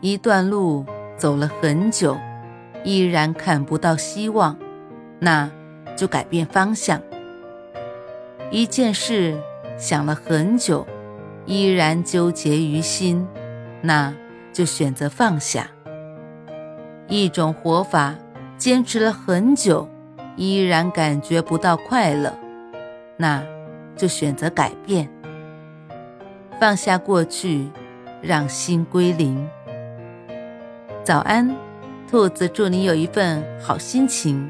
一段路走了很久，依然看不到希望，那就改变方向。一件事想了很久，依然纠结于心，那就选择放下。一种活法坚持了很久，依然感觉不到快乐，那就选择改变。放下过去，让心归零。早安，兔子，祝你有一份好心情。